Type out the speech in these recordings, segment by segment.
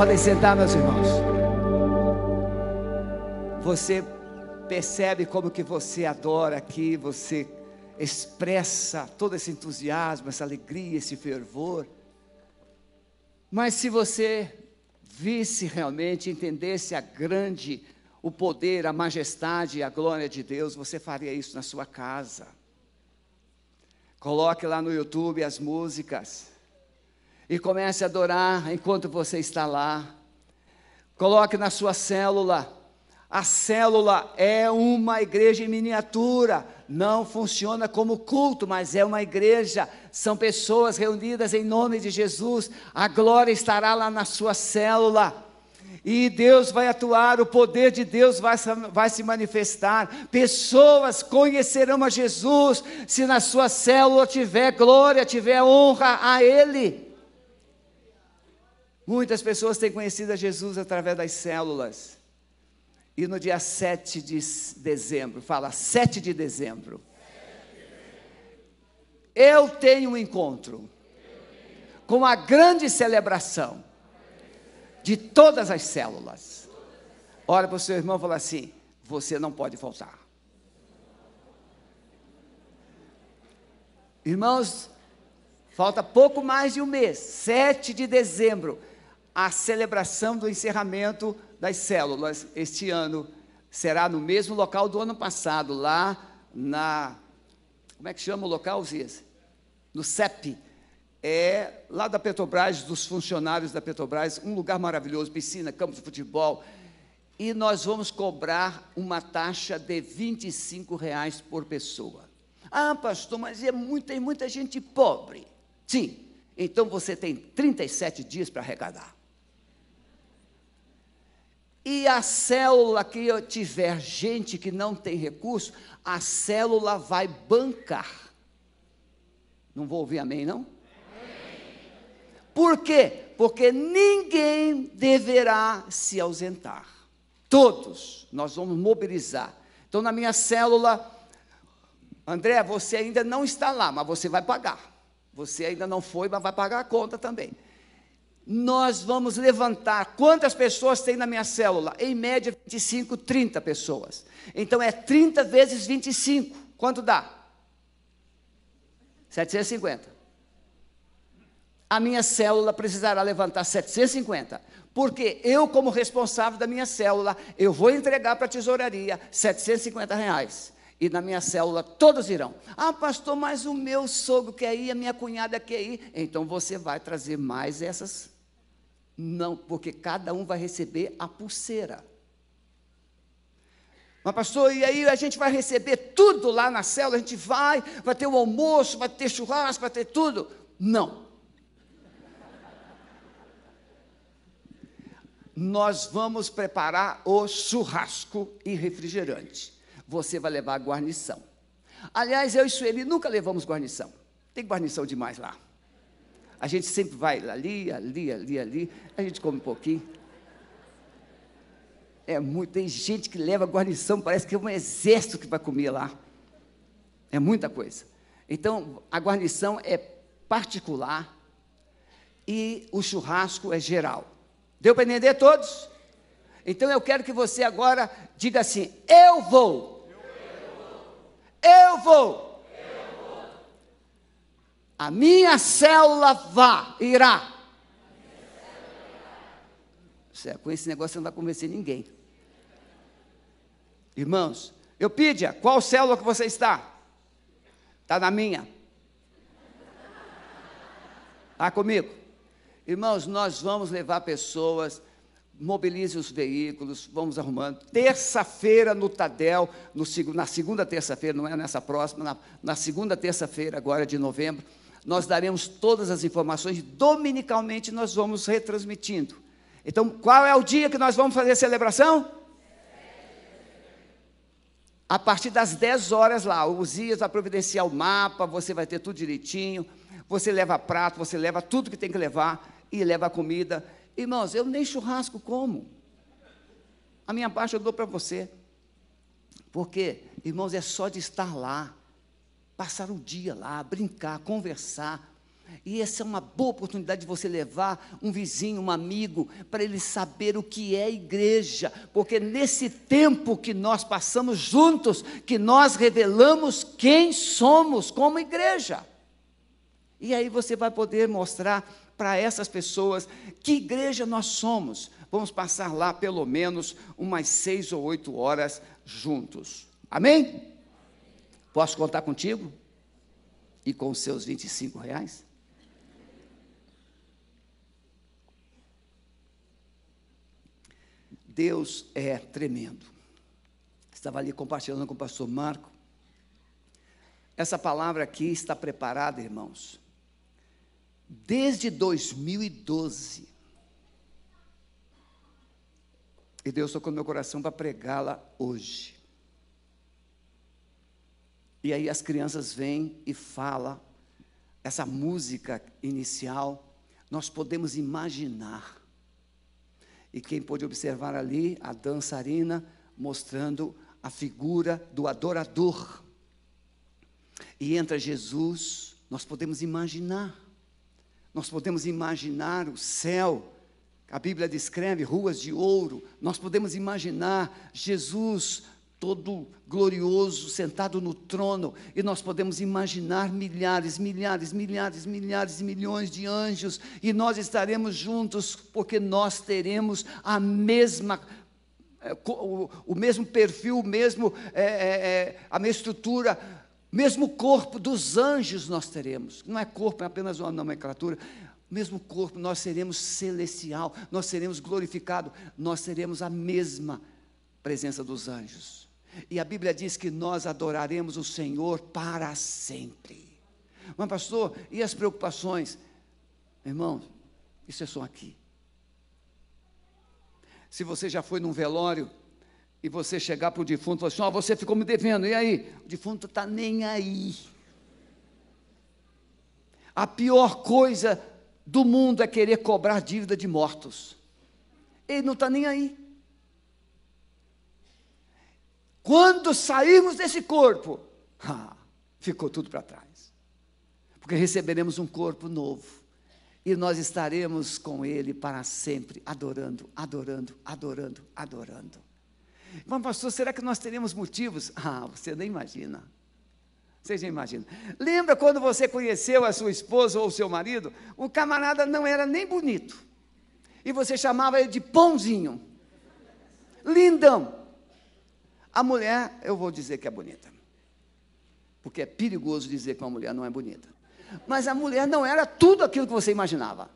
Podem sentar, meus irmãos. Você percebe como que você adora aqui, você expressa todo esse entusiasmo, essa alegria, esse fervor. Mas se você visse realmente, entendesse a grande, o poder, a majestade e a glória de Deus, você faria isso na sua casa. Coloque lá no YouTube as músicas e comece a adorar enquanto você está lá. Coloque na sua célula. A célula é uma igreja em miniatura, não funciona como culto, mas é uma igreja. São pessoas reunidas em nome de Jesus. A glória estará lá na sua célula. E Deus vai atuar, o poder de Deus vai, vai se manifestar. Pessoas conhecerão a Jesus se na sua célula tiver glória, tiver honra a Ele. Muitas pessoas têm conhecido a Jesus através das células. E no dia 7 de dezembro, fala 7 de dezembro, eu tenho um encontro com a grande celebração de todas as células. Olha para o seu irmão e fala assim: você não pode faltar. Irmãos, falta pouco mais de um mês, 7 de dezembro a celebração do encerramento das células este ano será no mesmo local do ano passado, lá na. Como é que chama o local, Zias? No CEP. É lá da Petrobras, dos funcionários da Petrobras, um lugar maravilhoso, piscina, campo de futebol. E nós vamos cobrar uma taxa de 25 reais por pessoa. Ah, pastor, mas é muito, tem muita gente pobre. Sim, então você tem 37 dias para arrecadar. E a célula que tiver gente que não tem recurso, a célula vai bancar. Não vou ouvir amém, não? Por quê? Porque ninguém deverá se ausentar. Todos nós vamos mobilizar. Então, na minha célula, André, você ainda não está lá, mas você vai pagar. Você ainda não foi, mas vai pagar a conta também nós vamos levantar. Quantas pessoas tem na minha célula? Em média, 25, 30 pessoas. Então é 30 vezes 25. Quanto dá? 750. A minha célula precisará levantar 750. Porque eu, como responsável da minha célula, eu vou entregar para a tesouraria 750 reais. E na minha célula todos irão. Ah, pastor, mas o meu sogro quer ir, a minha cunhada quer ir. Então você vai trazer mais essas não, porque cada um vai receber a pulseira. Mas, pastor, e aí a gente vai receber tudo lá na célula? A gente vai, vai ter o almoço, vai ter churrasco, vai ter tudo? Não. Nós vamos preparar o churrasco e refrigerante. Você vai levar a guarnição. Aliás, eu e Sueli nunca levamos guarnição. Tem guarnição demais lá. A gente sempre vai ali, ali, ali, ali, a gente come um pouquinho. É muito, tem gente que leva guarnição, parece que é um exército que vai comer lá. É muita coisa. Então, a guarnição é particular e o churrasco é geral. Deu para entender todos? Então eu quero que você agora diga assim: eu vou. Eu vou. A minha célula vá, irá. Com esse negócio você não vai convencer ninguém. Irmãos, eu pedia, qual célula que você está? Está na minha. Está comigo? Irmãos, nós vamos levar pessoas, mobilize os veículos, vamos arrumando. Terça-feira no Tadel, no, na segunda terça-feira, não é nessa próxima, na, na segunda terça-feira agora de novembro, nós daremos todas as informações, dominicalmente nós vamos retransmitindo. Então, qual é o dia que nós vamos fazer a celebração? A partir das 10 horas lá, o Uzias vai providenciar o mapa, você vai ter tudo direitinho, você leva prato, você leva tudo que tem que levar e leva comida. Irmãos, eu nem churrasco como. A minha parte eu dou para você. Porque, irmãos, é só de estar lá passar o dia lá, brincar, conversar. E essa é uma boa oportunidade de você levar um vizinho, um amigo, para ele saber o que é igreja, porque nesse tempo que nós passamos juntos, que nós revelamos quem somos como igreja. E aí você vai poder mostrar para essas pessoas que igreja nós somos. Vamos passar lá pelo menos umas seis ou oito horas juntos. Amém? Posso contar contigo? E com os seus 25 reais? Deus é tremendo. Estava ali compartilhando com o pastor Marco. Essa palavra aqui está preparada, irmãos, desde 2012. E Deus tocou meu coração para pregá-la hoje. E aí as crianças vêm e falam essa música inicial, nós podemos imaginar. E quem pôde observar ali a dançarina mostrando a figura do adorador. E entra Jesus, nós podemos imaginar, nós podemos imaginar o céu, a Bíblia descreve ruas de ouro, nós podemos imaginar Jesus todo glorioso, sentado no trono, e nós podemos imaginar milhares, milhares, milhares, milhares e milhões de anjos, e nós estaremos juntos, porque nós teremos a mesma é, o, o mesmo perfil, o mesmo, é, é, a mesma estrutura, mesmo corpo dos anjos nós teremos. Não é corpo, é apenas uma nomenclatura. Mesmo corpo, nós seremos celestial, nós seremos glorificado, nós teremos a mesma presença dos anjos. E a Bíblia diz que nós adoraremos o Senhor para sempre. Mas, pastor, e as preocupações? Irmão, isso é só aqui. Se você já foi num velório e você chegar para o defunto e falar assim: Ó, oh, você ficou me devendo, e aí? O defunto está nem aí. A pior coisa do mundo é querer cobrar dívida de mortos. Ele não está nem aí. Quando sairmos desse corpo, ah, ficou tudo para trás. Porque receberemos um corpo novo. E nós estaremos com Ele para sempre, adorando, adorando, adorando, adorando. Mas, pastor, será que nós teremos motivos? Ah, você nem imagina. Você já imagina. Lembra quando você conheceu a sua esposa ou o seu marido? O camarada não era nem bonito. E você chamava ele de pãozinho. Lindão. A mulher, eu vou dizer que é bonita. Porque é perigoso dizer que uma mulher não é bonita. Mas a mulher não era tudo aquilo que você imaginava.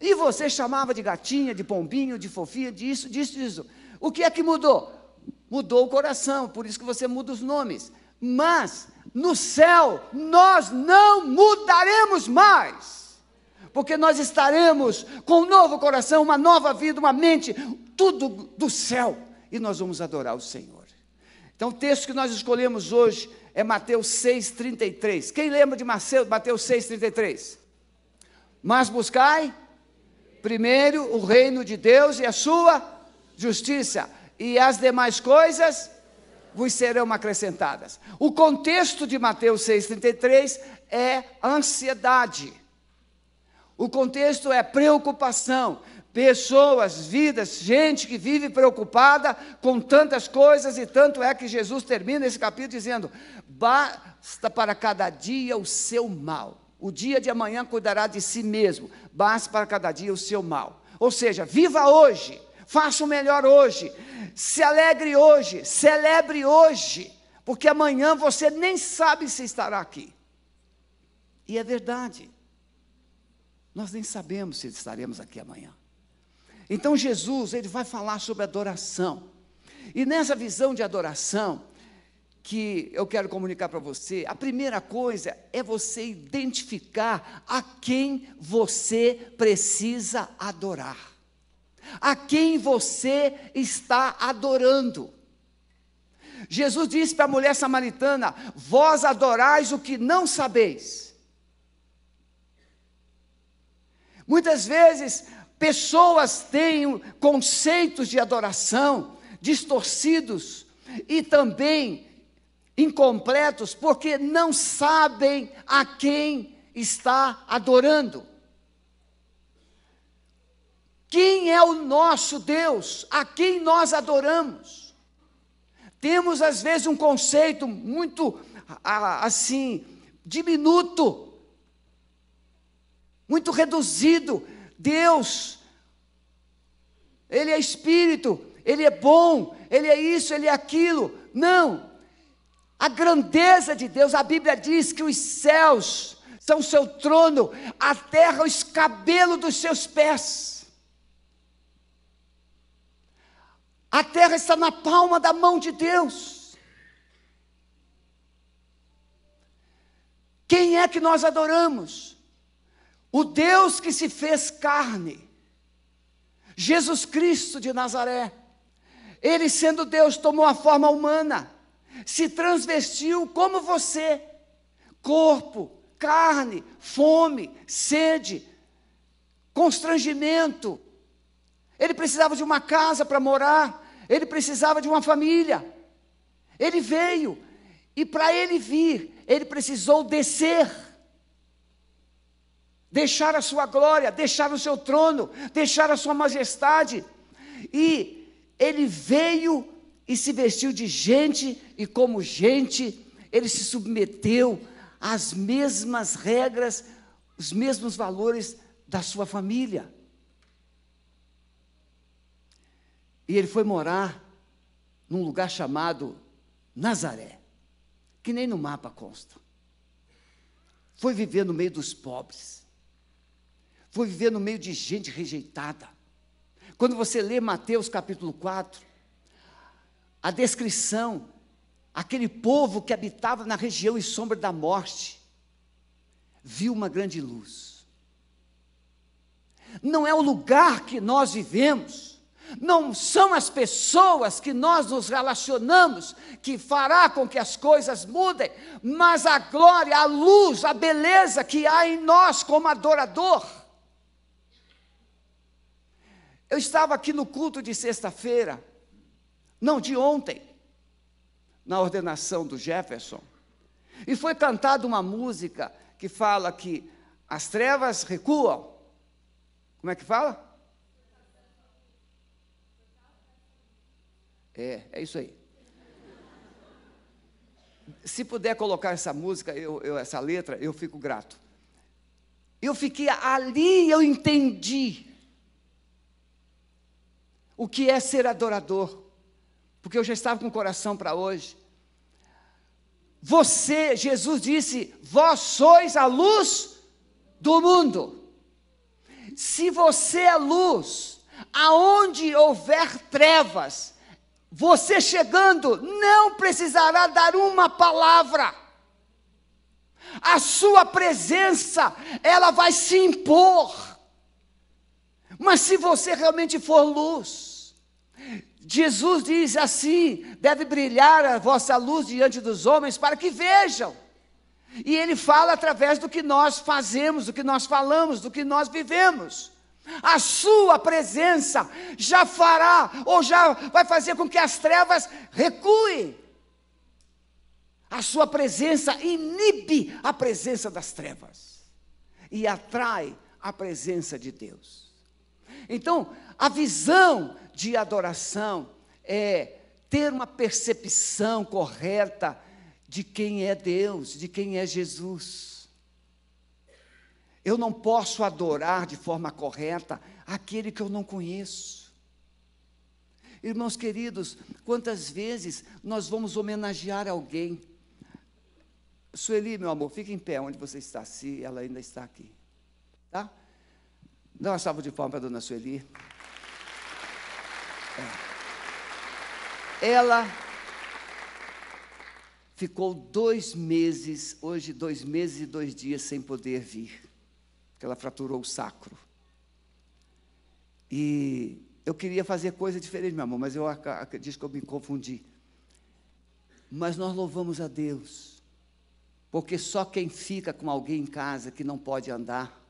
E você chamava de gatinha, de pombinho, de fofinha, disso, disso, disso. O que é que mudou? Mudou o coração, por isso que você muda os nomes. Mas no céu nós não mudaremos mais. Porque nós estaremos com um novo coração, uma nova vida, uma mente, tudo do céu. E nós vamos adorar o Senhor. Então, o texto que nós escolhemos hoje é Mateus 6,33. Quem lembra de Mateus 6,33? Mas buscai primeiro o reino de Deus e a sua justiça, e as demais coisas vos serão acrescentadas. O contexto de Mateus 6,33 é ansiedade. O contexto é preocupação pessoas, vidas, gente que vive preocupada com tantas coisas, e tanto é que Jesus termina esse capítulo dizendo: basta para cada dia o seu mal. O dia de amanhã cuidará de si mesmo, basta para cada dia o seu mal. Ou seja, viva hoje, faça o melhor hoje, se alegre hoje, celebre hoje, porque amanhã você nem sabe se estará aqui. E é verdade, nós nem sabemos se estaremos aqui amanhã. Então Jesus, ele vai falar sobre adoração. E nessa visão de adoração que eu quero comunicar para você, a primeira coisa é você identificar a quem você precisa adorar. A quem você está adorando. Jesus disse para a mulher samaritana: Vós adorais o que não sabeis. Muitas vezes Pessoas têm conceitos de adoração distorcidos e também incompletos, porque não sabem a quem está adorando. Quem é o nosso Deus? A quem nós adoramos? Temos às vezes um conceito muito assim, diminuto, muito reduzido. Deus, Ele é espírito, Ele é bom, Ele é isso, Ele é aquilo. Não. A grandeza de Deus, a Bíblia diz que os céus são o seu trono, a terra o escabelo dos seus pés. A terra está na palma da mão de Deus. Quem é que nós adoramos? O Deus que se fez carne, Jesus Cristo de Nazaré. Ele, sendo Deus, tomou a forma humana, se transvestiu como você, corpo, carne, fome, sede, constrangimento, ele precisava de uma casa para morar, ele precisava de uma família. Ele veio, e para ele vir, ele precisou descer, deixar a sua glória, deixar o seu trono, deixar a sua majestade. E ele veio e se vestiu de gente, e como gente, ele se submeteu às mesmas regras, os mesmos valores da sua família. E ele foi morar num lugar chamado Nazaré, que nem no mapa consta. Foi viver no meio dos pobres. Foi viver no meio de gente rejeitada. Quando você lê Mateus capítulo 4, a descrição, aquele povo que habitava na região e sombra da morte, viu uma grande luz. Não é o lugar que nós vivemos, não são as pessoas que nós nos relacionamos que fará com que as coisas mudem, mas a glória, a luz, a beleza que há em nós como adorador. Eu estava aqui no culto de sexta-feira, não de ontem, na ordenação do Jefferson, e foi cantada uma música que fala que as trevas recuam. Como é que fala? É, é isso aí. Se puder colocar essa música, eu, eu, essa letra, eu fico grato. Eu fiquei ali, eu entendi o que é ser adorador, porque eu já estava com o coração para hoje. Você, Jesus disse, vós sois a luz do mundo. Se você é luz, aonde houver trevas, você chegando, não precisará dar uma palavra. A sua presença, ela vai se impor. Mas se você realmente for luz, Jesus diz assim: deve brilhar a vossa luz diante dos homens para que vejam. E ele fala através do que nós fazemos, do que nós falamos, do que nós vivemos a sua presença já fará, ou já vai fazer com que as trevas recuem. A sua presença inibe a presença das trevas e atrai a presença de Deus. Então, a visão de adoração é ter uma percepção correta de quem é Deus, de quem é Jesus. Eu não posso adorar de forma correta aquele que eu não conheço. Irmãos queridos, quantas vezes nós vamos homenagear alguém? Sueli, meu amor, fique em pé onde você está, se ela ainda está aqui. Tá? Dá uma salva de palmas para a dona Sueli. É. Ela ficou dois meses, hoje dois meses e dois dias sem poder vir que ela fraturou o sacro. E eu queria fazer coisa diferente, meu amor, mas eu acredito que eu me confundi. Mas nós louvamos a Deus, porque só quem fica com alguém em casa que não pode andar,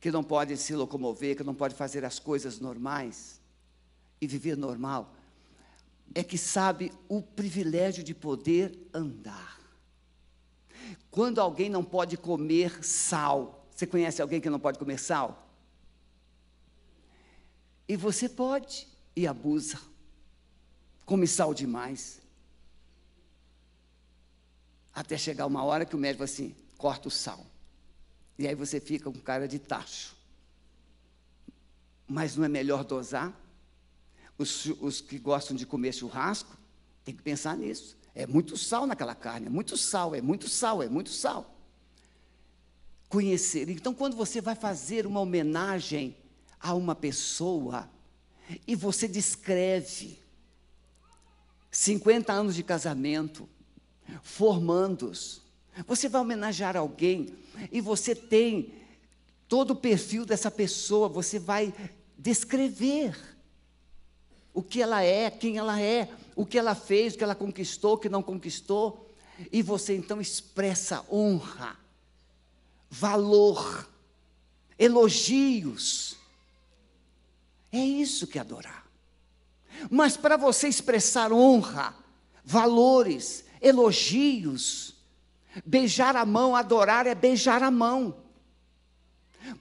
que não pode se locomover, que não pode fazer as coisas normais e viver normal, é que sabe o privilégio de poder andar. Quando alguém não pode comer sal, você conhece alguém que não pode comer sal? E você pode e abusa. Come sal demais. Até chegar uma hora que o médico assim, corta o sal. E aí você fica com cara de tacho. Mas não é melhor dosar? Os, os que gostam de comer churrasco, tem que pensar nisso. É muito sal naquela carne, é muito sal, é muito sal, é muito sal. Conhecer. Então, quando você vai fazer uma homenagem a uma pessoa e você descreve 50 anos de casamento, formandos, você vai homenagear alguém e você tem todo o perfil dessa pessoa, você vai descrever o que ela é, quem ela é, o que ela fez, o que ela conquistou, o que não conquistou, e você então expressa honra, valor, elogios. É isso que é adorar. Mas para você expressar honra, valores, elogios, beijar a mão, adorar é beijar a mão.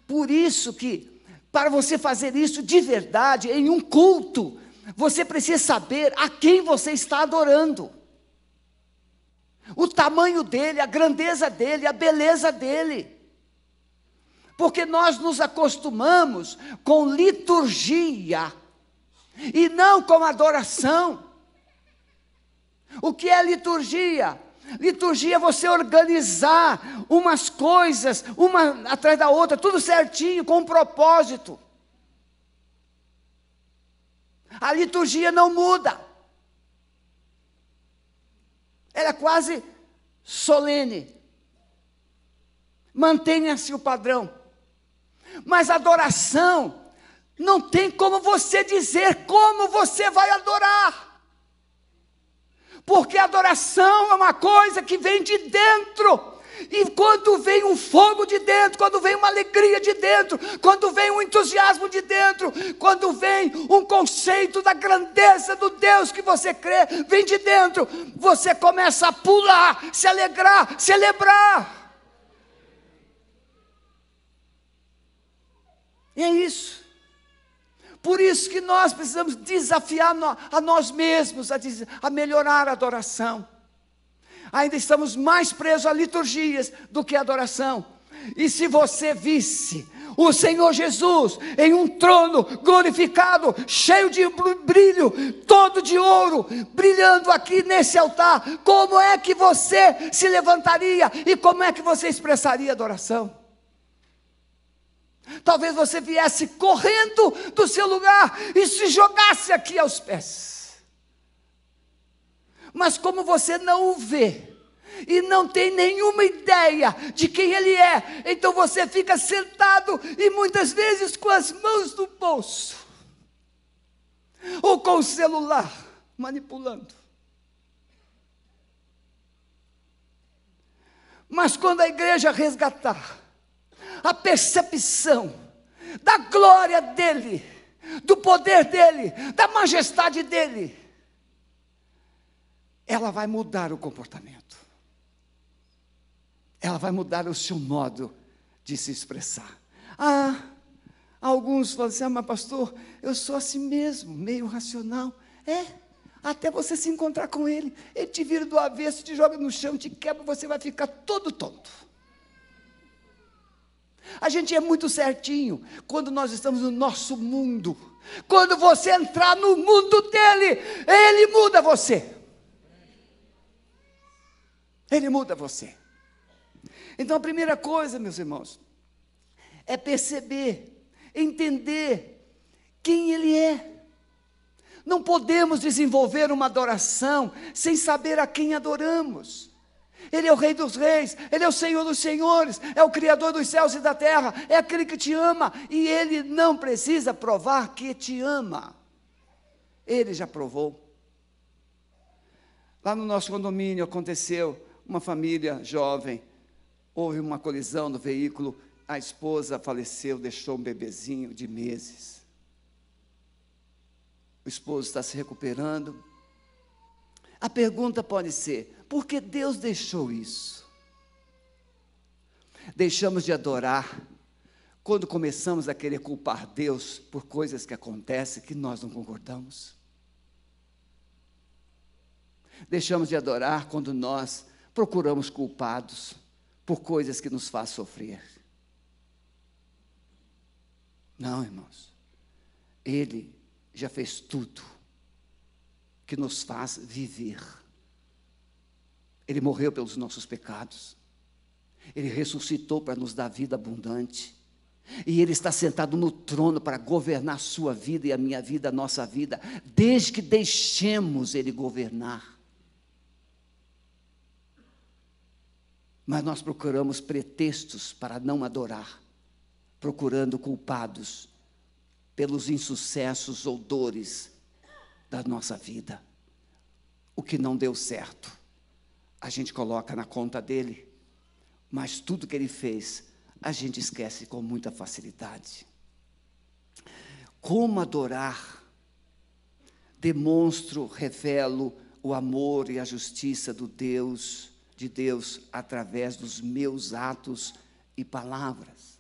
Por isso que, para você fazer isso de verdade, em um culto, você precisa saber a quem você está adorando. O tamanho dele, a grandeza dele, a beleza dele. Porque nós nos acostumamos com liturgia e não com adoração. O que é liturgia? Liturgia é você organizar umas coisas, uma atrás da outra, tudo certinho, com um propósito. A liturgia não muda. Ela é quase solene. Mantenha-se o padrão. Mas adoração, não tem como você dizer como você vai adorar. Porque adoração é uma coisa que vem de dentro. E quando vem um fogo de dentro, quando vem uma alegria de dentro, quando vem um entusiasmo de dentro, quando vem um conceito da grandeza do Deus que você crê, vem de dentro, você começa a pular, se alegrar, celebrar. E é isso. Por isso que nós precisamos desafiar a nós mesmos a melhorar a adoração ainda estamos mais presos a liturgias do que a adoração. E se você visse o Senhor Jesus em um trono glorificado, cheio de brilho, todo de ouro, brilhando aqui nesse altar, como é que você se levantaria e como é que você expressaria adoração? Talvez você viesse correndo do seu lugar e se jogasse aqui aos pés. Mas como você não o vê, e não tem nenhuma ideia de quem ele é, então você fica sentado e muitas vezes com as mãos no bolso, ou com o celular, manipulando. Mas quando a igreja resgatar a percepção da glória dele, do poder dele, da majestade dele, ela vai mudar o comportamento. Ela vai mudar o seu modo de se expressar. Ah, alguns falam assim: ah, mas pastor, eu sou assim mesmo, meio racional. É, até você se encontrar com ele. Ele te vira do avesso, te joga no chão, te quebra, você vai ficar todo tonto. A gente é muito certinho quando nós estamos no nosso mundo. Quando você entrar no mundo dele, ele muda você. Ele muda você. Então a primeira coisa, meus irmãos, é perceber, entender quem Ele é. Não podemos desenvolver uma adoração sem saber a quem adoramos. Ele é o Rei dos Reis, Ele é o Senhor dos Senhores, é o Criador dos céus e da terra, é aquele que te ama, e Ele não precisa provar que te ama. Ele já provou. Lá no nosso condomínio aconteceu uma família jovem, houve uma colisão no veículo, a esposa faleceu, deixou um bebezinho de meses. O esposo está se recuperando. A pergunta pode ser: por que Deus deixou isso? Deixamos de adorar quando começamos a querer culpar Deus por coisas que acontecem que nós não concordamos. Deixamos de adorar quando nós procuramos culpados por coisas que nos fazem sofrer. Não, irmãos. Ele já fez tudo que nos faz viver. Ele morreu pelos nossos pecados. Ele ressuscitou para nos dar vida abundante. E Ele está sentado no trono para governar a sua vida e a minha vida, a nossa vida, desde que deixemos Ele governar. Mas nós procuramos pretextos para não adorar, procurando culpados pelos insucessos ou dores da nossa vida. O que não deu certo, a gente coloca na conta dele, mas tudo que ele fez, a gente esquece com muita facilidade. Como adorar? Demonstro, revelo o amor e a justiça do Deus de Deus através dos meus atos e palavras.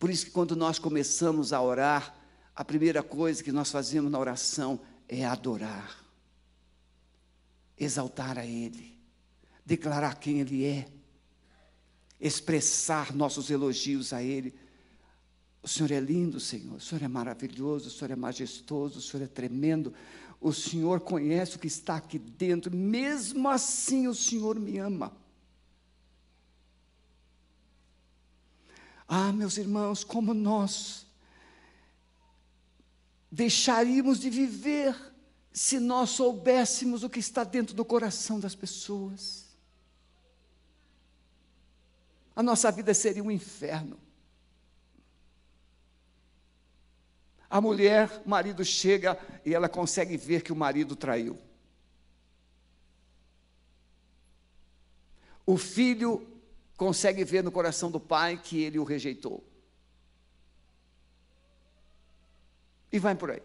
Por isso que quando nós começamos a orar, a primeira coisa que nós fazemos na oração é adorar, exaltar a Ele, declarar quem Ele é, expressar nossos elogios a Ele. O Senhor é lindo, Senhor, o Senhor é maravilhoso, o Senhor é majestoso, o Senhor é tremendo, o Senhor conhece o que está aqui dentro, mesmo assim o Senhor me ama. Ah, meus irmãos, como nós deixaríamos de viver se nós soubéssemos o que está dentro do coração das pessoas. A nossa vida seria um inferno. A mulher, o marido chega e ela consegue ver que o marido traiu. O filho consegue ver no coração do pai que ele o rejeitou. E vai por aí.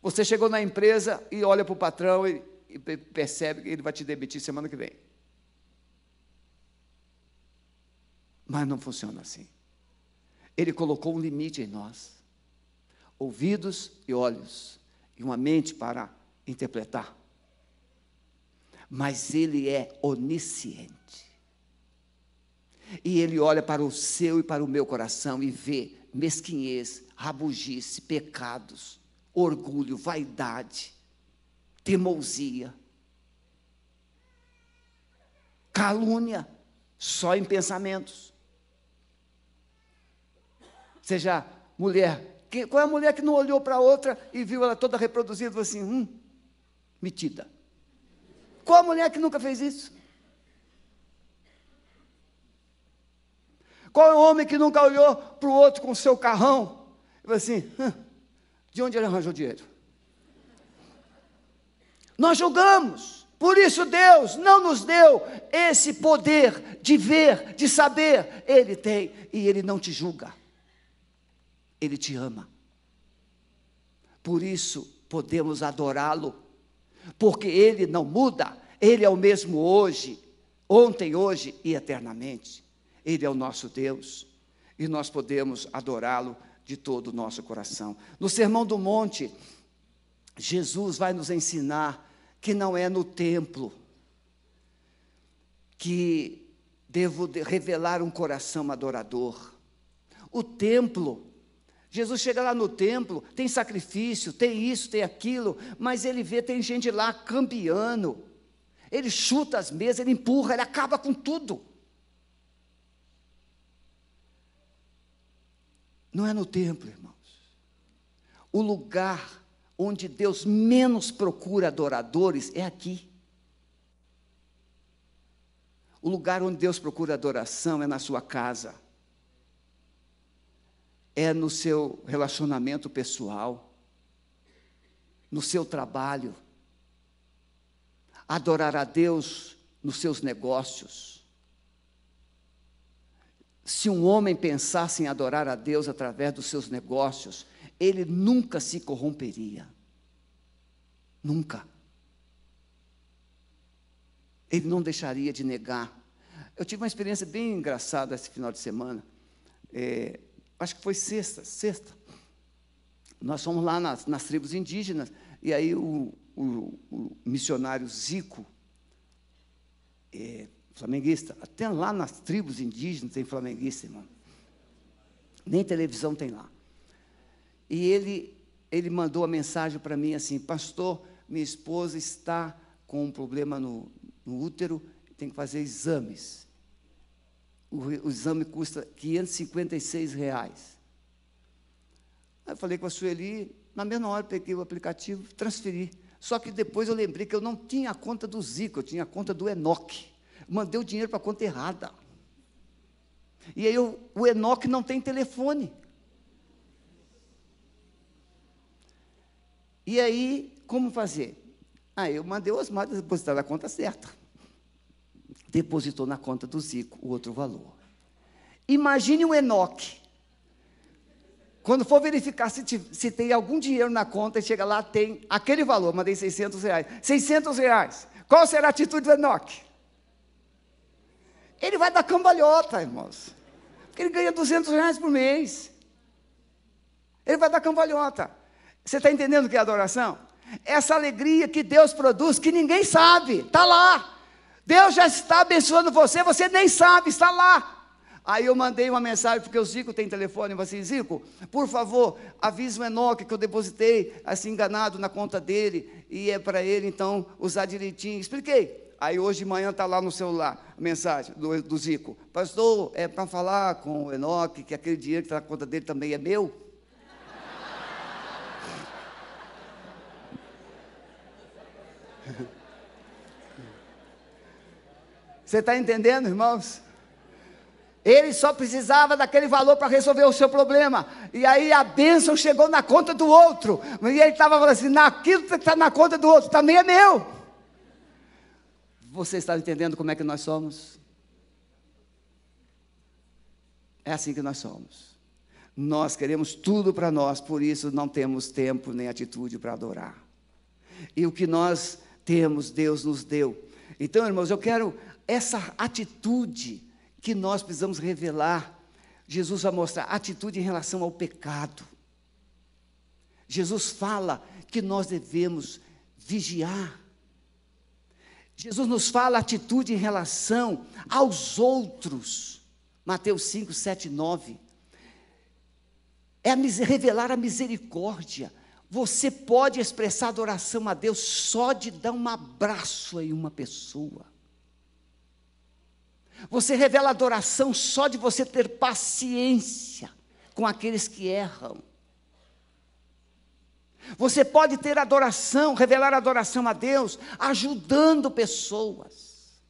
Você chegou na empresa e olha para o patrão e, e percebe que ele vai te demitir semana que vem. Mas não funciona assim. Ele colocou um limite em nós ouvidos e olhos, e uma mente para interpretar. Mas Ele é onisciente. E Ele olha para o seu e para o meu coração e vê mesquinhez, rabugice, pecados, orgulho, vaidade, teimosia, calúnia, só em pensamentos. Seja mulher qual é a mulher que não olhou para outra e viu ela toda reproduzida e falou assim, hum, metida? Qual a mulher que nunca fez isso? Qual é o homem que nunca olhou para o outro com o seu carrão e falou assim, hum, de onde ele arranjou dinheiro? Nós julgamos. Por isso Deus não nos deu esse poder de ver, de saber. Ele tem e ele não te julga. Ele te ama. Por isso podemos adorá-lo, porque ele não muda, ele é o mesmo hoje, ontem, hoje e eternamente. Ele é o nosso Deus e nós podemos adorá-lo de todo o nosso coração. No Sermão do Monte, Jesus vai nos ensinar que não é no templo que devo revelar um coração adorador. O templo Jesus chega lá no templo, tem sacrifício, tem isso, tem aquilo, mas ele vê, tem gente lá campeando. Ele chuta as mesas, ele empurra, ele acaba com tudo. Não é no templo, irmãos. O lugar onde Deus menos procura adoradores é aqui. O lugar onde Deus procura adoração é na sua casa é no seu relacionamento pessoal, no seu trabalho, adorar a Deus nos seus negócios. Se um homem pensasse em adorar a Deus através dos seus negócios, ele nunca se corromperia. Nunca. Ele não deixaria de negar Eu tive uma experiência bem engraçada esse final de semana. É, acho que foi sexta, sexta. Nós fomos lá nas, nas tribos indígenas, e aí o, o, o missionário Zico, é, flamenguista, até lá nas tribos indígenas tem flamenguista, irmão. Nem televisão tem lá. E ele, ele mandou a mensagem para mim assim: Pastor, minha esposa está com um problema no, no útero, tem que fazer exames. O, o exame custa 556 reais. Aí eu falei com a Sueli, na mesma hora peguei o aplicativo, transferi. Só que depois eu lembrei que eu não tinha a conta do Zico, eu tinha a conta do Enoque. Mandei o dinheiro para a conta errada. E aí eu, o Enoque não tem telefone. E aí, como fazer? Aí eu mandei o Osmar depositar na conta certa. Depositou na conta do Zico o outro valor. Imagine o Enoque. Quando for verificar se, te, se tem algum dinheiro na conta, chega lá, tem aquele valor, mandei 600 reais. 600 reais. Qual será a atitude do Enoque? Ele vai dar cambalhota, irmãos. Porque ele ganha 200 reais por mês. Ele vai dar cambalhota. Você está entendendo o que é adoração? Essa alegria que Deus produz, que ninguém sabe, está lá. Deus já está abençoando você, você nem sabe, está lá. Aí eu mandei uma mensagem, porque o Zico tem telefone, eu falei assim, Zico, por favor, avise o Enoque que eu depositei, assim, enganado na conta dele, e é para ele, então, usar direitinho. Expliquei. Aí hoje de manhã está lá no celular a mensagem do, do Zico. Pastor, é para falar com o Enoque que aquele dinheiro que está na conta dele também é meu? Você está entendendo, irmãos? Ele só precisava daquele valor para resolver o seu problema. E aí a bênção chegou na conta do outro. E ele estava falando assim: naquilo que está na conta do outro também é meu. Você está entendendo como é que nós somos? É assim que nós somos. Nós queremos tudo para nós, por isso não temos tempo nem atitude para adorar. E o que nós temos, Deus nos deu. Então, irmãos, eu quero essa atitude que nós precisamos revelar. Jesus vai mostrar atitude em relação ao pecado. Jesus fala que nós devemos vigiar. Jesus nos fala atitude em relação aos outros. Mateus 5, 7, 9. É revelar a misericórdia. Você pode expressar adoração a Deus só de dar um abraço em uma pessoa. Você revela adoração só de você ter paciência com aqueles que erram. Você pode ter adoração, revelar adoração a Deus, ajudando pessoas.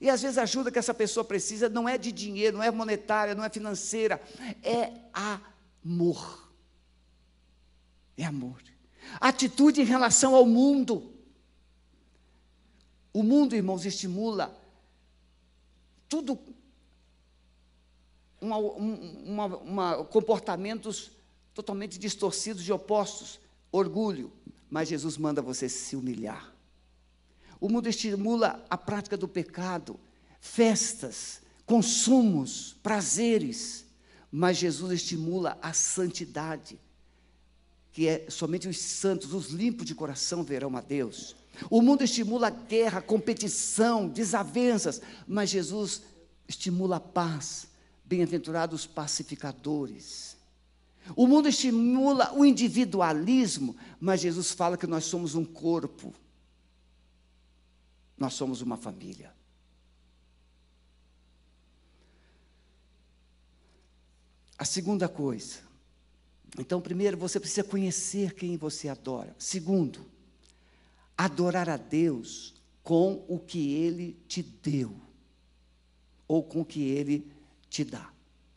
E às vezes a ajuda que essa pessoa precisa não é de dinheiro, não é monetária, não é financeira, é amor é amor. Atitude em relação ao mundo. O mundo, irmãos, estimula tudo, uma, uma, uma, comportamentos totalmente distorcidos e opostos, orgulho, mas Jesus manda você se humilhar. O mundo estimula a prática do pecado, festas, consumos, prazeres, mas Jesus estimula a santidade que é somente os santos, os limpos de coração verão a Deus. O mundo estimula a guerra, competição, desavenças, mas Jesus estimula a paz. Bem-aventurados pacificadores. O mundo estimula o individualismo, mas Jesus fala que nós somos um corpo. Nós somos uma família. A segunda coisa, então, primeiro, você precisa conhecer quem você adora. Segundo, adorar a Deus com o que Ele te deu, ou com o que Ele te dá,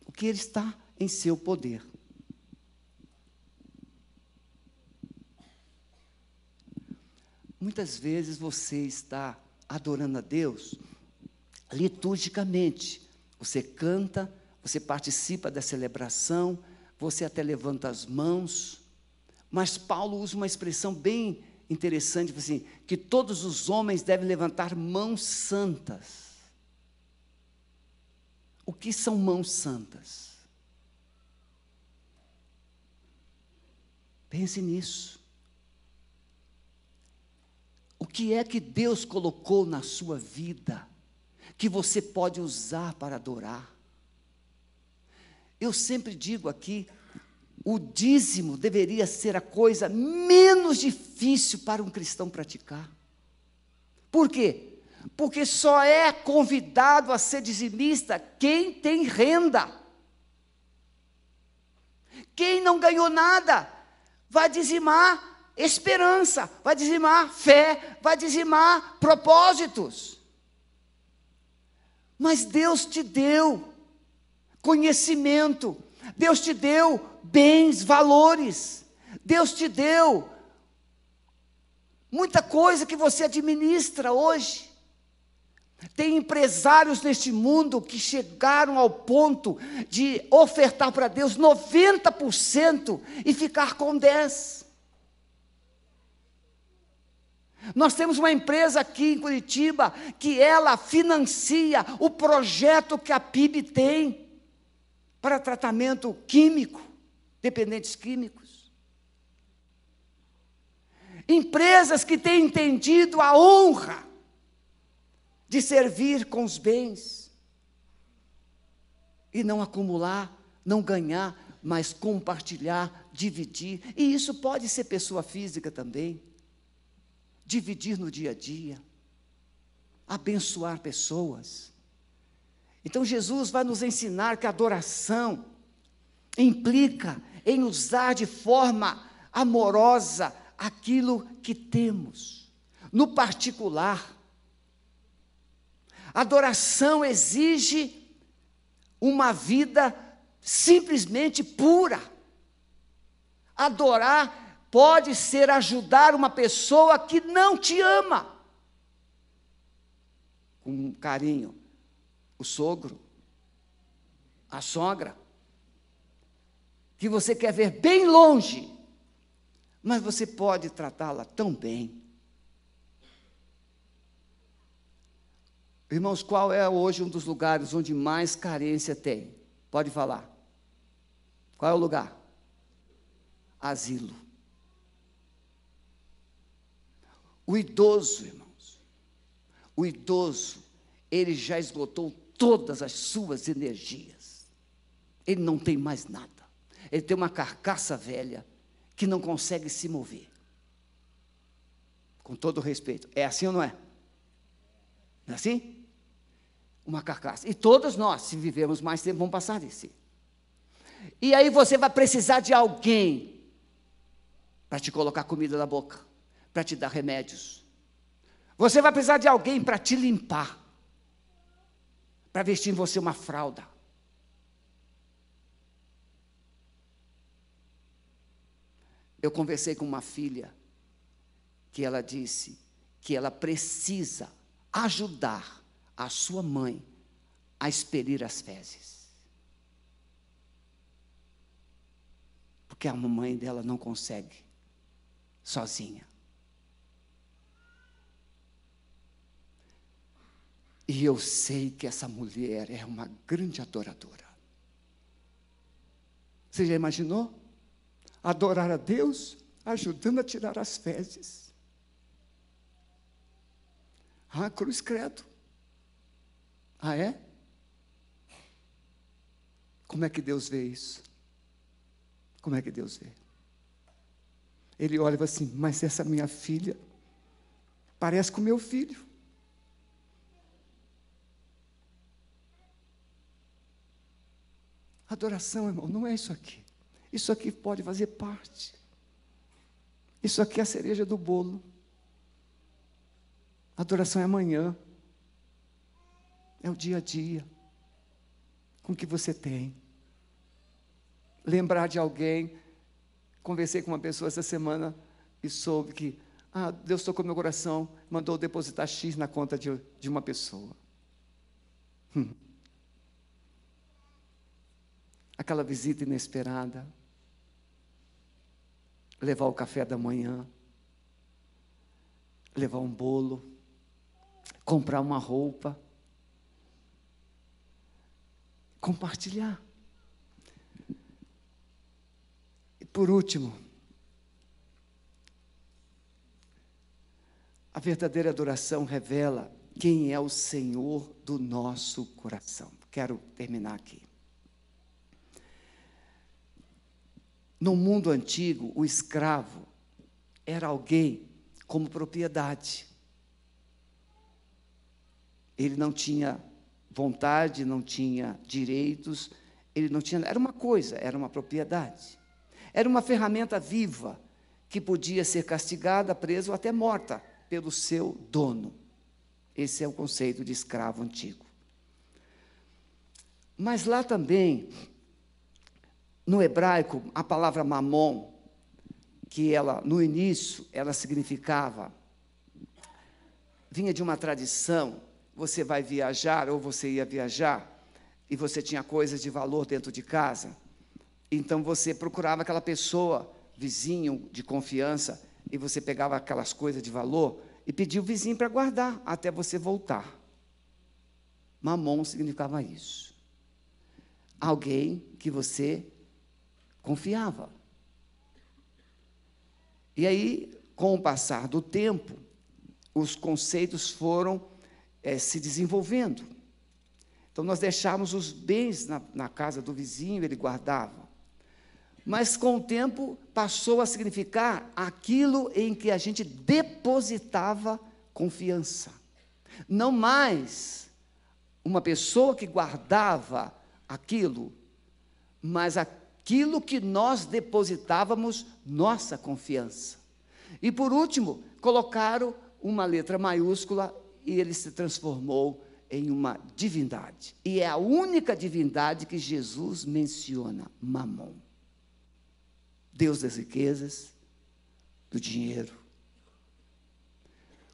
o que Ele está em seu poder. Muitas vezes você está adorando a Deus liturgicamente. Você canta, você participa da celebração, você até levanta as mãos, mas Paulo usa uma expressão bem interessante, assim, que todos os homens devem levantar mãos santas. O que são mãos santas? Pense nisso. O que é que Deus colocou na sua vida que você pode usar para adorar? Eu sempre digo aqui, o dízimo deveria ser a coisa menos difícil para um cristão praticar. Por quê? Porque só é convidado a ser dizimista quem tem renda. Quem não ganhou nada vai dizimar esperança, vai dizimar fé, vai dizimar propósitos. Mas Deus te deu conhecimento, Deus te deu bens, valores, Deus te deu muita coisa que você administra hoje. Tem empresários neste mundo que chegaram ao ponto de ofertar para Deus 90% e ficar com 10%. Nós temos uma empresa aqui em Curitiba que ela financia o projeto que a PIB tem para tratamento químico, dependentes químicos. Empresas que têm entendido a honra de servir com os bens e não acumular, não ganhar, mas compartilhar, dividir. E isso pode ser pessoa física também dividir no dia a dia, abençoar pessoas. Então Jesus vai nos ensinar que adoração implica em usar de forma amorosa aquilo que temos, no particular. Adoração exige uma vida simplesmente pura. Adorar pode ser ajudar uma pessoa que não te ama. Com carinho. O sogro, a sogra, que você quer ver bem longe, mas você pode tratá-la tão bem. Irmãos, qual é hoje um dos lugares onde mais carência tem? Pode falar. Qual é o lugar? Asilo. O idoso, irmãos, o idoso, ele já esgotou todas as suas energias. Ele não tem mais nada. Ele tem uma carcaça velha que não consegue se mover. Com todo respeito. É assim ou não é? Não é assim? Uma carcaça. E todos nós, se vivemos mais tempo, vamos passar desse. E aí você vai precisar de alguém para te colocar comida na boca para te dar remédios. Você vai precisar de alguém para te limpar, para vestir em você uma fralda. Eu conversei com uma filha que ela disse que ela precisa ajudar a sua mãe a expelir as fezes. Porque a mamãe dela não consegue sozinha. E eu sei que essa mulher é uma grande adoradora. Você já imaginou? Adorar a Deus ajudando a tirar as fezes. Ah, cruz credo. Ah, é? Como é que Deus vê isso? Como é que Deus vê? Ele olha e fala assim: Mas essa minha filha parece com meu filho. Adoração, irmão, não é isso aqui. Isso aqui pode fazer parte. Isso aqui é a cereja do bolo. Adoração é amanhã. É o dia a dia. Com o que você tem. Lembrar de alguém. Conversei com uma pessoa essa semana e soube que ah, Deus tocou meu coração, mandou depositar X na conta de, de uma pessoa. Hum aquela visita inesperada, levar o café da manhã, levar um bolo, comprar uma roupa. compartilhar. E por último, a verdadeira adoração revela quem é o Senhor do nosso coração. Quero terminar aqui. No mundo antigo, o escravo era alguém como propriedade. Ele não tinha vontade, não tinha direitos, ele não tinha. Era uma coisa, era uma propriedade. Era uma ferramenta viva que podia ser castigada, presa ou até morta pelo seu dono. Esse é o conceito de escravo antigo. Mas lá também, no hebraico, a palavra mamon, que ela, no início, ela significava, vinha de uma tradição, você vai viajar, ou você ia viajar, e você tinha coisas de valor dentro de casa, então você procurava aquela pessoa, vizinho de confiança, e você pegava aquelas coisas de valor e pedia o vizinho para guardar até você voltar. Mamon significava isso. Alguém que você confiava. E aí, com o passar do tempo, os conceitos foram é, se desenvolvendo. Então, nós deixávamos os bens na, na casa do vizinho, ele guardava. Mas, com o tempo, passou a significar aquilo em que a gente depositava confiança. Não mais uma pessoa que guardava aquilo, mas a aquilo que nós depositávamos nossa confiança. E por último, colocaram uma letra maiúscula e ele se transformou em uma divindade. E é a única divindade que Jesus menciona, Mamon. Deus das riquezas, do dinheiro.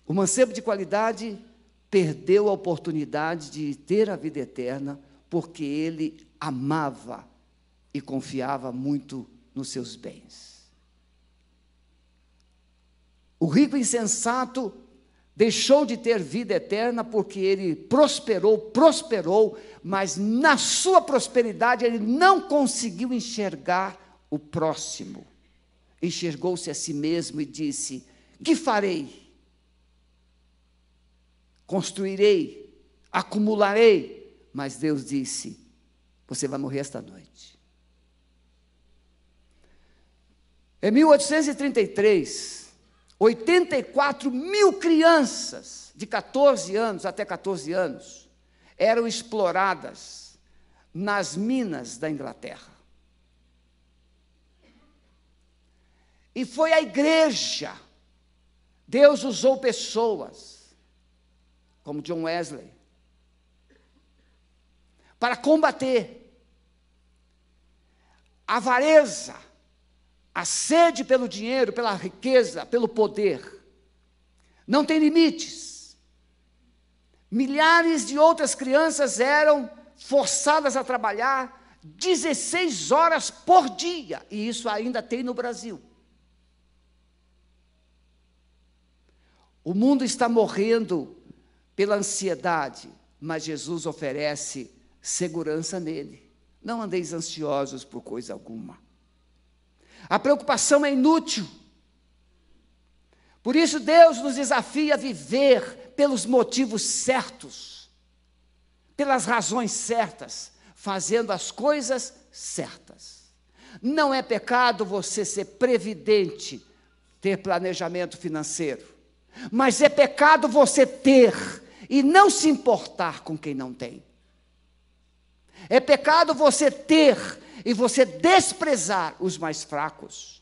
O mancebo de qualidade perdeu a oportunidade de ter a vida eterna porque ele amava e confiava muito nos seus bens. O rico insensato deixou de ter vida eterna porque ele prosperou, prosperou, mas na sua prosperidade ele não conseguiu enxergar o próximo. Enxergou-se a si mesmo e disse: Que farei? Construirei, acumularei. Mas Deus disse: Você vai morrer esta noite. Em 1833, 84 mil crianças de 14 anos até 14 anos eram exploradas nas minas da Inglaterra. E foi a igreja, Deus usou pessoas, como John Wesley, para combater a avareza, a sede pelo dinheiro, pela riqueza, pelo poder, não tem limites. Milhares de outras crianças eram forçadas a trabalhar 16 horas por dia, e isso ainda tem no Brasil. O mundo está morrendo pela ansiedade, mas Jesus oferece segurança nele. Não andeis ansiosos por coisa alguma. A preocupação é inútil. Por isso, Deus nos desafia a viver pelos motivos certos, pelas razões certas, fazendo as coisas certas. Não é pecado você ser previdente, ter planejamento financeiro, mas é pecado você ter e não se importar com quem não tem. É pecado você ter e você desprezar os mais fracos,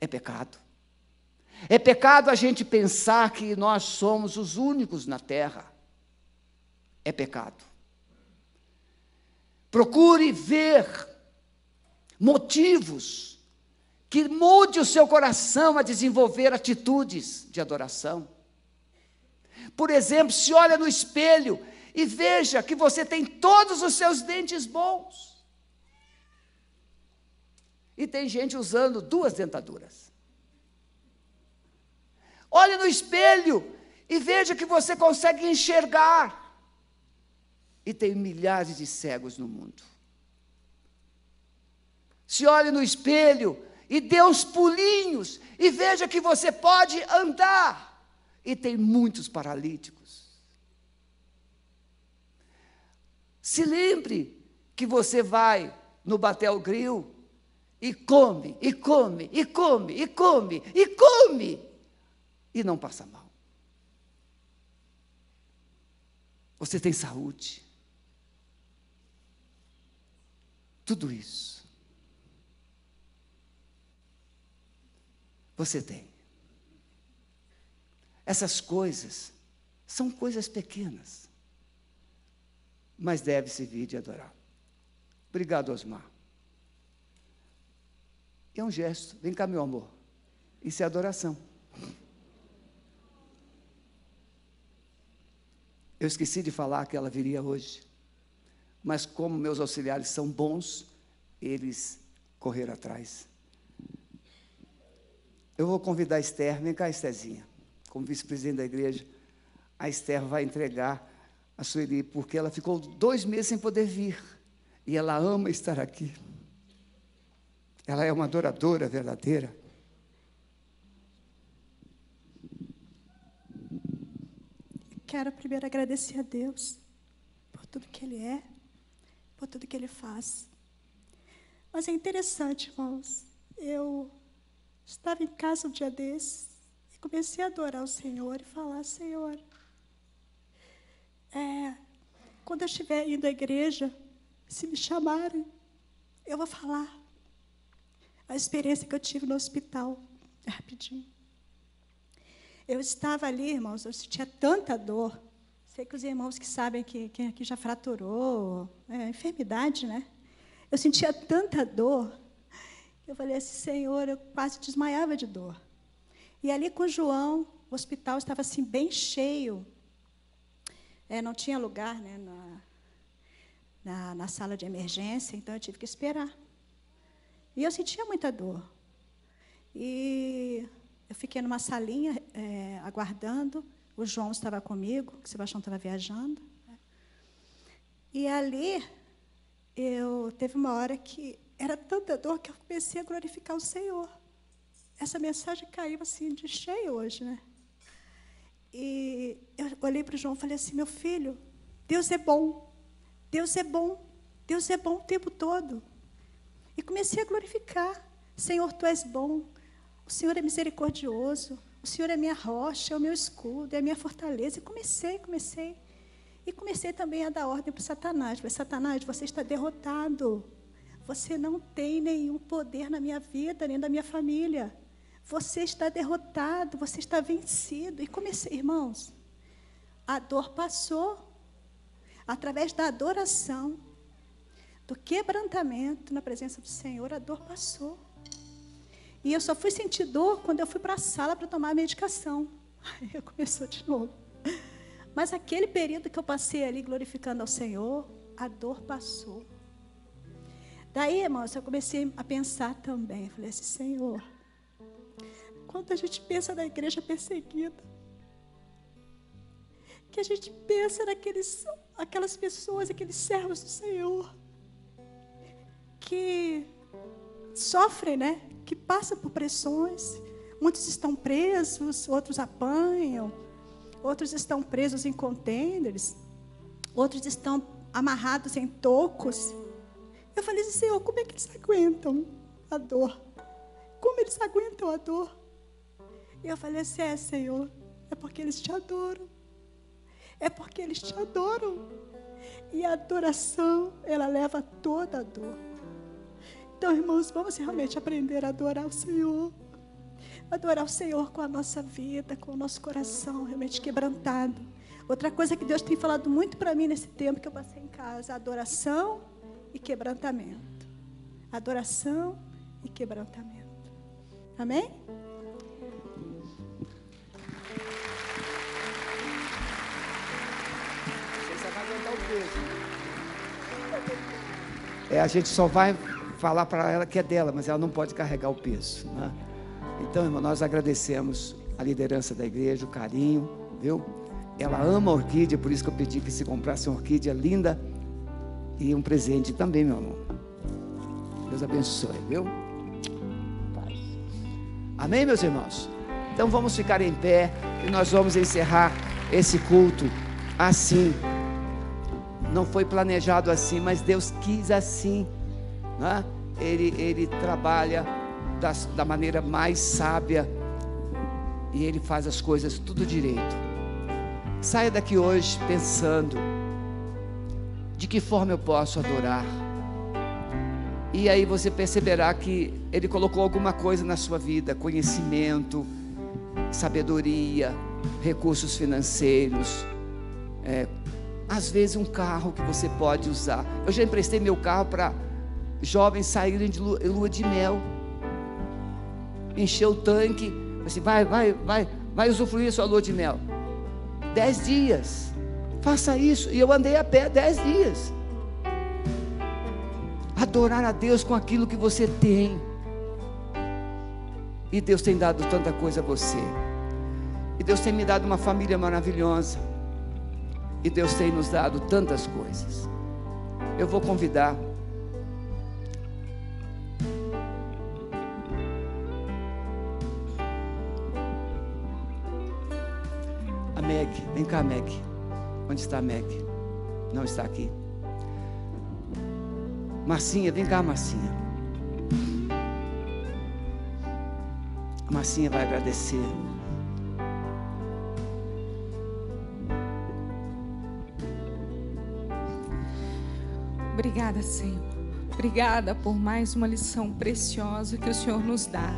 é pecado. É pecado a gente pensar que nós somos os únicos na terra. É pecado. Procure ver motivos que mude o seu coração a desenvolver atitudes de adoração. Por exemplo, se olha no espelho e veja que você tem todos os seus dentes bons. E tem gente usando duas dentaduras. Olhe no espelho e veja que você consegue enxergar. e tem milhares de cegos no mundo. Se olhe no espelho e dê uns pulinhos e veja que você pode andar. E tem muitos paralíticos. Se lembre que você vai no Batel Grill e come, e come, e come, e come, e come, e não passa mal. Você tem saúde. Tudo isso. Você tem. Essas coisas são coisas pequenas, mas deve servir de adorar. Obrigado, Osmar. É um gesto. Vem cá, meu amor. Isso é adoração. Eu esqueci de falar que ela viria hoje. Mas como meus auxiliares são bons, eles correram atrás. Eu vou convidar a Esther, vem cá, Estherzinha, como vice-presidente da igreja. A Esther vai entregar a Sueli, porque ela ficou dois meses sem poder vir. E ela ama estar aqui. Ela é uma adoradora verdadeira. Quero primeiro agradecer a Deus por tudo que Ele é, por tudo que Ele faz. Mas é interessante, irmãos. Eu estava em casa um dia desses e comecei a adorar o Senhor e falar: Senhor, é, quando eu estiver indo à igreja, se me chamarem, eu vou falar a experiência que eu tive no hospital. É rapidinho. Eu estava ali, irmãos, eu sentia tanta dor. Sei que os irmãos que sabem que quem aqui já fraturou, é enfermidade, né? Eu sentia tanta dor. Eu falei assim, Senhor, eu quase desmaiava de dor. E ali com o João, o hospital estava assim bem cheio. É, não tinha lugar né, na, na, na sala de emergência, então eu tive que esperar. E eu sentia muita dor. E eu fiquei numa salinha é, aguardando. O João estava comigo, o Sebastião estava viajando. E ali, eu teve uma hora que era tanta dor que eu comecei a glorificar o Senhor. Essa mensagem caiu assim de cheio hoje, né? E eu olhei para o João e falei assim: meu filho, Deus é bom. Deus é bom. Deus é bom o tempo todo. E comecei a glorificar. Senhor, tu és bom. O Senhor é misericordioso. O Senhor é minha rocha, é o meu escudo, é a minha fortaleza. E comecei, comecei. E comecei também a dar ordem para Satanás. Falei, Satanás, você está derrotado. Você não tem nenhum poder na minha vida, nem na minha família. Você está derrotado, você está vencido. E comecei, irmãos, a dor passou. Através da adoração, do quebrantamento na presença do Senhor, a dor passou. E eu só fui sentir dor quando eu fui para a sala para tomar a medicação. Aí começou de novo. Mas aquele período que eu passei ali glorificando ao Senhor, a dor passou. Daí, irmãos, eu comecei a pensar também. Falei assim, Senhor, quando a gente pensa na igreja perseguida, que a gente pensa naqueles, aquelas pessoas, aqueles servos do Senhor, que sofrem, né? Que passam por pressões. Muitos estão presos, outros apanham, outros estão presos em contêineres, outros estão amarrados em tocos. Eu falei assim, Senhor, como é que eles aguentam a dor? Como eles aguentam a dor? E eu falei assim, é, Senhor, é porque eles te adoram. É porque eles te adoram. E a adoração, ela leva toda a dor. Então, irmãos, vamos realmente aprender a adorar o Senhor. Adorar o Senhor com a nossa vida, com o nosso coração realmente quebrantado. Outra coisa que Deus tem falado muito para mim nesse tempo que eu passei em casa: adoração e quebrantamento. Adoração e quebrantamento. Amém? É, a gente só vai falar para ela que é dela, mas ela não pode carregar o peso. Né? Então, irmão, nós agradecemos a liderança da igreja, o carinho, viu? Ela ama orquídea, por isso que eu pedi que se comprasse uma orquídea linda e um presente também, meu amor. Deus abençoe, viu? Amém, meus irmãos? Então vamos ficar em pé e nós vamos encerrar esse culto assim. Não foi planejado assim, mas Deus quis assim. Né? Ele, ele trabalha da, maneira mais sábia e ele faz as coisas tudo direito. Saia daqui hoje pensando de que forma eu posso adorar. E aí você perceberá que ele colocou alguma coisa na sua vida, conhecimento, sabedoria, recursos financeiros, é, às vezes um carro que você pode usar. Eu já emprestei meu carro para jovens saírem de lua, lua de mel. Encheu o tanque, assim, vai, vai, vai, vai usufruir a sua lua de mel. Dez dias. Faça isso. E eu andei a pé dez dias. Adorar a Deus com aquilo que você tem. E Deus tem dado tanta coisa a você. E Deus tem me dado uma família maravilhosa. E Deus tem nos dado tantas coisas. Eu vou convidar. A Meg, vem cá, Meg. Onde está a Meg? Não está aqui. Marcinha, vem cá, Marcinha. A Marcinha vai agradecer. Obrigada, Senhor. Obrigada por mais uma lição preciosa que o Senhor nos dá.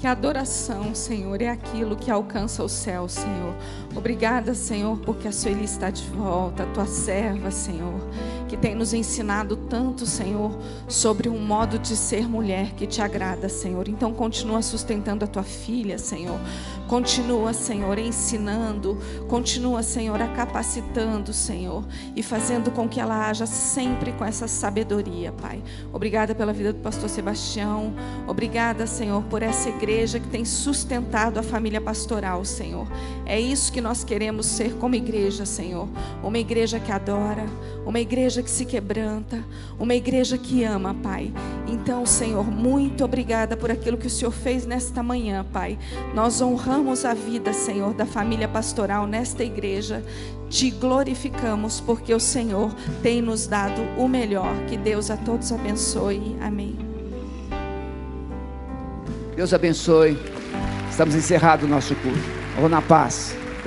Que a adoração, Senhor, é aquilo que alcança o céu, Senhor. Obrigada, Senhor, porque a Sueli está de volta, a tua serva, Senhor que tem nos ensinado tanto, Senhor, sobre um modo de ser mulher que te agrada, Senhor. Então continua sustentando a tua filha, Senhor. Continua, Senhor, ensinando, continua, Senhor, a capacitando, Senhor, e fazendo com que ela haja sempre com essa sabedoria, Pai. Obrigada pela vida do pastor Sebastião. Obrigada, Senhor, por essa igreja que tem sustentado a família pastoral, Senhor. É isso que nós queremos ser como igreja, Senhor. Uma igreja que adora, uma igreja que se quebranta, uma igreja que ama, Pai. Então, Senhor, muito obrigada por aquilo que o Senhor fez nesta manhã, Pai. Nós honramos a vida, Senhor, da família pastoral nesta igreja. Te glorificamos porque o Senhor tem nos dado o melhor. Que Deus a todos abençoe. Amém. Deus abençoe. Estamos encerrado o nosso culto. Vou na paz.